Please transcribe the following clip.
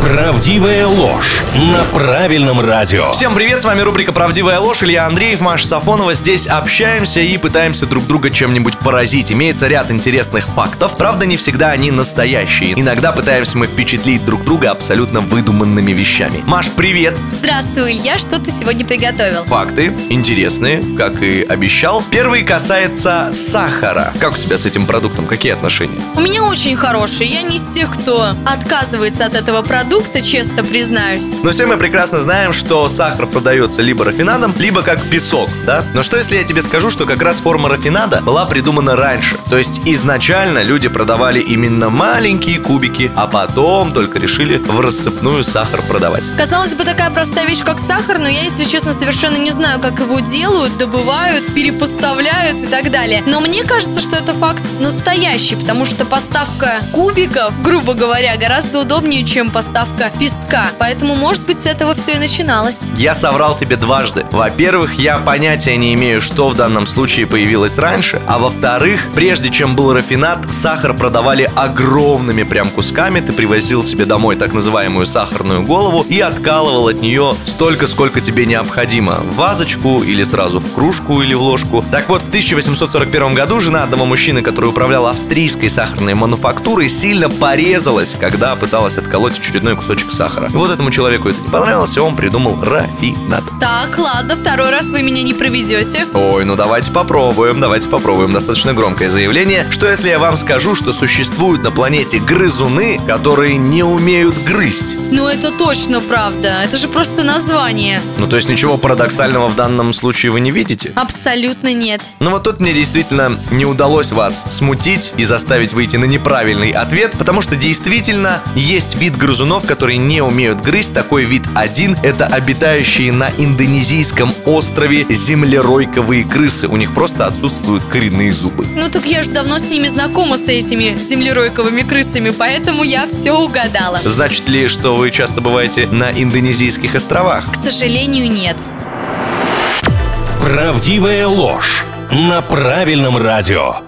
Правдивая ложь на правильном радио. Всем привет, с вами рубрика «Правдивая ложь». Илья Андреев, Маша Сафонова. Здесь общаемся и пытаемся друг друга чем-нибудь поразить. Имеется ряд интересных фактов, правда, не всегда они настоящие. Иногда пытаемся мы впечатлить друг друга абсолютно выдуманными вещами. Маш, привет! Здравствуй, Илья, что ты сегодня приготовил? Факты интересные, как и обещал. Первый касается сахара. Как у тебя с этим продуктом? Какие отношения? У меня очень хороший, я не из тех, кто отказывается от этого продукта, честно признаюсь. Но все мы прекрасно знаем, что сахар продается либо рафинадом, либо как песок, да? Но что если я тебе скажу, что как раз форма рафинада была придумана раньше? То есть изначально люди продавали именно маленькие кубики, а потом только решили в рассыпную сахар продавать. Казалось бы, такая простая вещь, как сахар, но я, если честно, совершенно не знаю, как его делают, добывают, перепоставляют и так далее. Но мне кажется, что это факт настоящий, потому что поставка кубиков, грубо говоря, гораздо удобнее, чем поставка песка. Поэтому, может быть, с этого все и начиналось. Я соврал тебе дважды. Во-первых, я понятия не имею, что в данном случае появилось раньше. А во-вторых, прежде чем был рафинат, сахар продавали огромными прям кусками. Ты привозил себе домой так называемую сахарную голову и откалывал от нее столько, сколько тебе необходимо. В вазочку или сразу в кружку или в ложку. Так вот, в 1841 году жена одного мужчины, который управлял австрийской сахарной мануфактурой, сильно порезалась, когда пыталась отколоть очередной кусочек сахара. И вот этому человеку это не понравилось, и он придумал рафинад. Так, ладно, второй раз вы меня не проведете. Ой, ну давайте попробуем, давайте попробуем. Достаточно громкое заявление. Что если я вам скажу, что существуют на планете грызуны, которые не умеют грызть? Ну, это точно правда. Это же просто название. Ну, то есть ничего парадоксального в данном случае вы не видите? Абсолютно нет. Ну вот тут мне действительно не удалось вас смутить и заставить выйти на неправильный ответ, потому что действительно есть вид грызунов, которые не умеют грызть. Такой вид один – это обитающие на индонезийском острове землеройковые крысы. У них просто отсутствуют коренные зубы. Ну так я же давно с ними знакома, с этими землеройковыми крысами, поэтому я все угадала. Значит ли, что вы часто бываете на индонезийских островах? К сожалению, нет. Правдивая ложь на правильном радио.